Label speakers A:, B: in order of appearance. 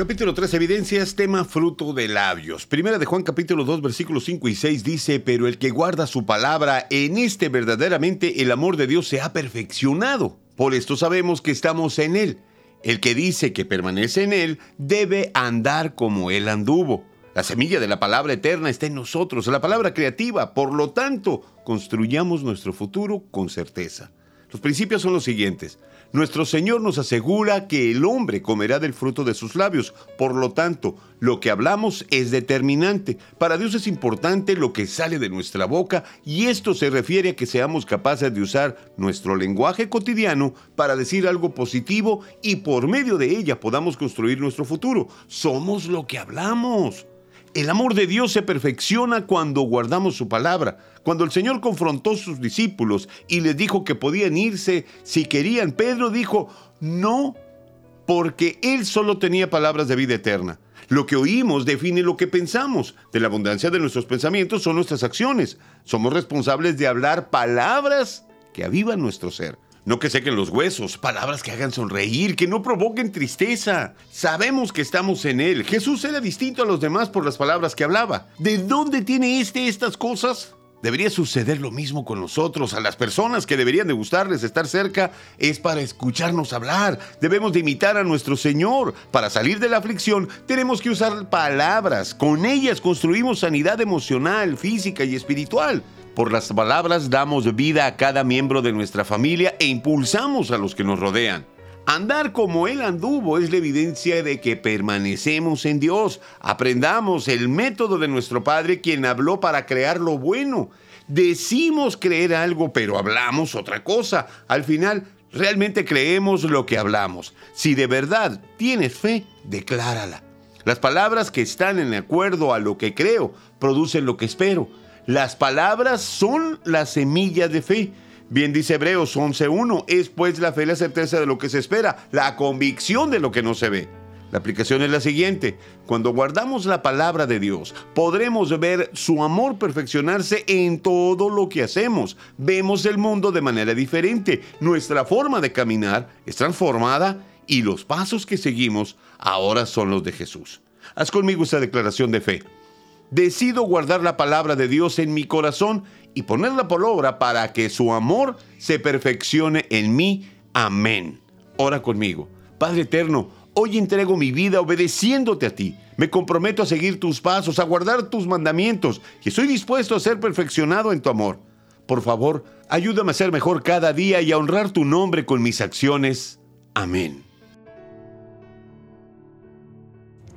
A: Capítulo 3, Evidencias, tema fruto de labios. Primera de Juan capítulo 2, versículos 5 y 6 dice, pero el que guarda su palabra, en este verdaderamente el amor de Dios se ha perfeccionado. Por esto sabemos que estamos en Él. El que dice que permanece en Él debe andar como Él anduvo. La semilla de la palabra eterna está en nosotros, la palabra creativa. Por lo tanto, construyamos nuestro futuro con certeza. Los principios son los siguientes. Nuestro Señor nos asegura que el hombre comerá del fruto de sus labios. Por lo tanto, lo que hablamos es determinante. Para Dios es importante lo que sale de nuestra boca y esto se refiere a que seamos capaces de usar nuestro lenguaje cotidiano para decir algo positivo y por medio de ella podamos construir nuestro futuro. Somos lo que hablamos. El amor de Dios se perfecciona cuando guardamos su palabra. Cuando el Señor confrontó a sus discípulos y les dijo que podían irse si querían, Pedro dijo, no, porque Él solo tenía palabras de vida eterna. Lo que oímos define lo que pensamos. De la abundancia de nuestros pensamientos son nuestras acciones. Somos responsables de hablar palabras que avivan nuestro ser. No que sequen los huesos, palabras que hagan sonreír, que no provoquen tristeza. Sabemos que estamos en Él. Jesús era distinto a los demás por las palabras que hablaba. ¿De dónde tiene este estas cosas? Debería suceder lo mismo con nosotros. A las personas que deberían de gustarles estar cerca es para escucharnos hablar. Debemos de imitar a nuestro Señor. Para salir de la aflicción tenemos que usar palabras. Con ellas construimos sanidad emocional, física y espiritual. Por las palabras damos vida a cada miembro de nuestra familia e impulsamos a los que nos rodean. Andar como Él anduvo es la evidencia de que permanecemos en Dios. Aprendamos el método de nuestro Padre quien habló para crear lo bueno. Decimos creer algo, pero hablamos otra cosa. Al final, realmente creemos lo que hablamos. Si de verdad tienes fe, declárala. Las palabras que están en acuerdo a lo que creo producen lo que espero. Las palabras son la semilla de fe. Bien dice Hebreos 11.1, es pues la fe la certeza de lo que se espera, la convicción de lo que no se ve. La aplicación es la siguiente, cuando guardamos la palabra de Dios, podremos ver su amor perfeccionarse en todo lo que hacemos. Vemos el mundo de manera diferente, nuestra forma de caminar es transformada y los pasos que seguimos ahora son los de Jesús. Haz conmigo esta declaración de fe. Decido guardar la palabra de Dios en mi corazón y ponerla por obra para que su amor se perfeccione en mí. Amén. Ora conmigo. Padre eterno, hoy entrego mi vida obedeciéndote a ti. Me comprometo a seguir tus pasos, a guardar tus mandamientos y estoy dispuesto a ser perfeccionado en tu amor. Por favor, ayúdame a ser mejor cada día y a honrar tu nombre con mis acciones. Amén.